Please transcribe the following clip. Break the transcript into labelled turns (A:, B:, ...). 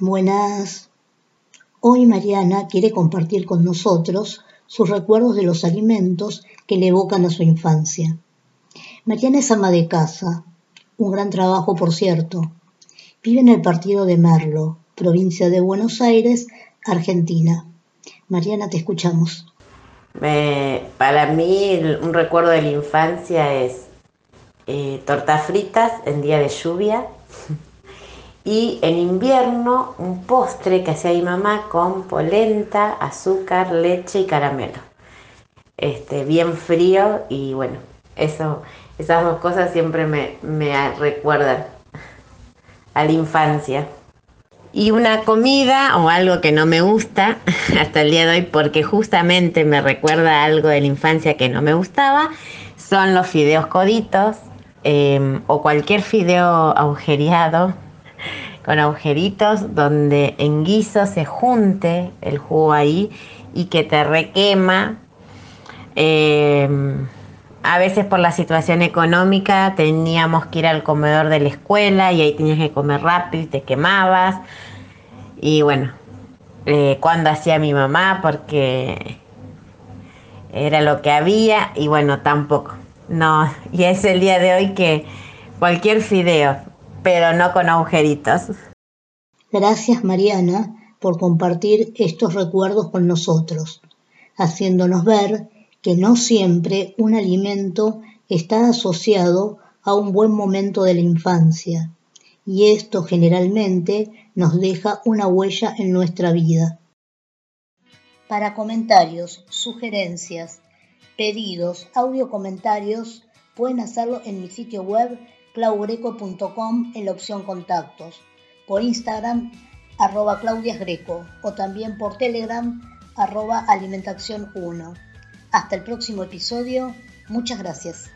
A: Buenas. Hoy Mariana quiere compartir con nosotros sus recuerdos de los alimentos que le evocan a su infancia. Mariana es ama de casa, un gran trabajo por cierto. Vive en el partido de Merlo, provincia de Buenos Aires, Argentina. Mariana, te escuchamos.
B: para mí un recuerdo de la infancia es eh, tortas fritas en día de lluvia y en invierno un postre que hacía mi mamá con polenta, azúcar, leche y caramelo. Este, bien frío y bueno, eso, esas dos cosas siempre me, me recuerdan a la infancia. Y una comida o algo que no me gusta hasta el día de hoy porque justamente me recuerda algo de la infancia que no me gustaba son los fideos coditos em, o cualquier fideo agujereado con agujeritos donde en guiso se junte el jugo ahí y que te requema. Em, a veces por la situación económica teníamos que ir al comedor de la escuela y ahí tenías que comer rápido y te quemabas. Y bueno, eh, cuando hacía mi mamá porque era lo que había y bueno, tampoco. No, y es el día de hoy que cualquier fideo, pero no con agujeritos.
A: Gracias Mariana por compartir estos recuerdos con nosotros, haciéndonos ver que no siempre un alimento está asociado a un buen momento de la infancia, y esto generalmente nos deja una huella en nuestra vida. Para comentarios, sugerencias, pedidos, audio comentarios, pueden hacerlo en mi sitio web claugreco.com en la opción contactos, por Instagram arroba claudiasgreco o también por Telegram arroba alimentación 1. Hasta el próximo episodio, muchas gracias.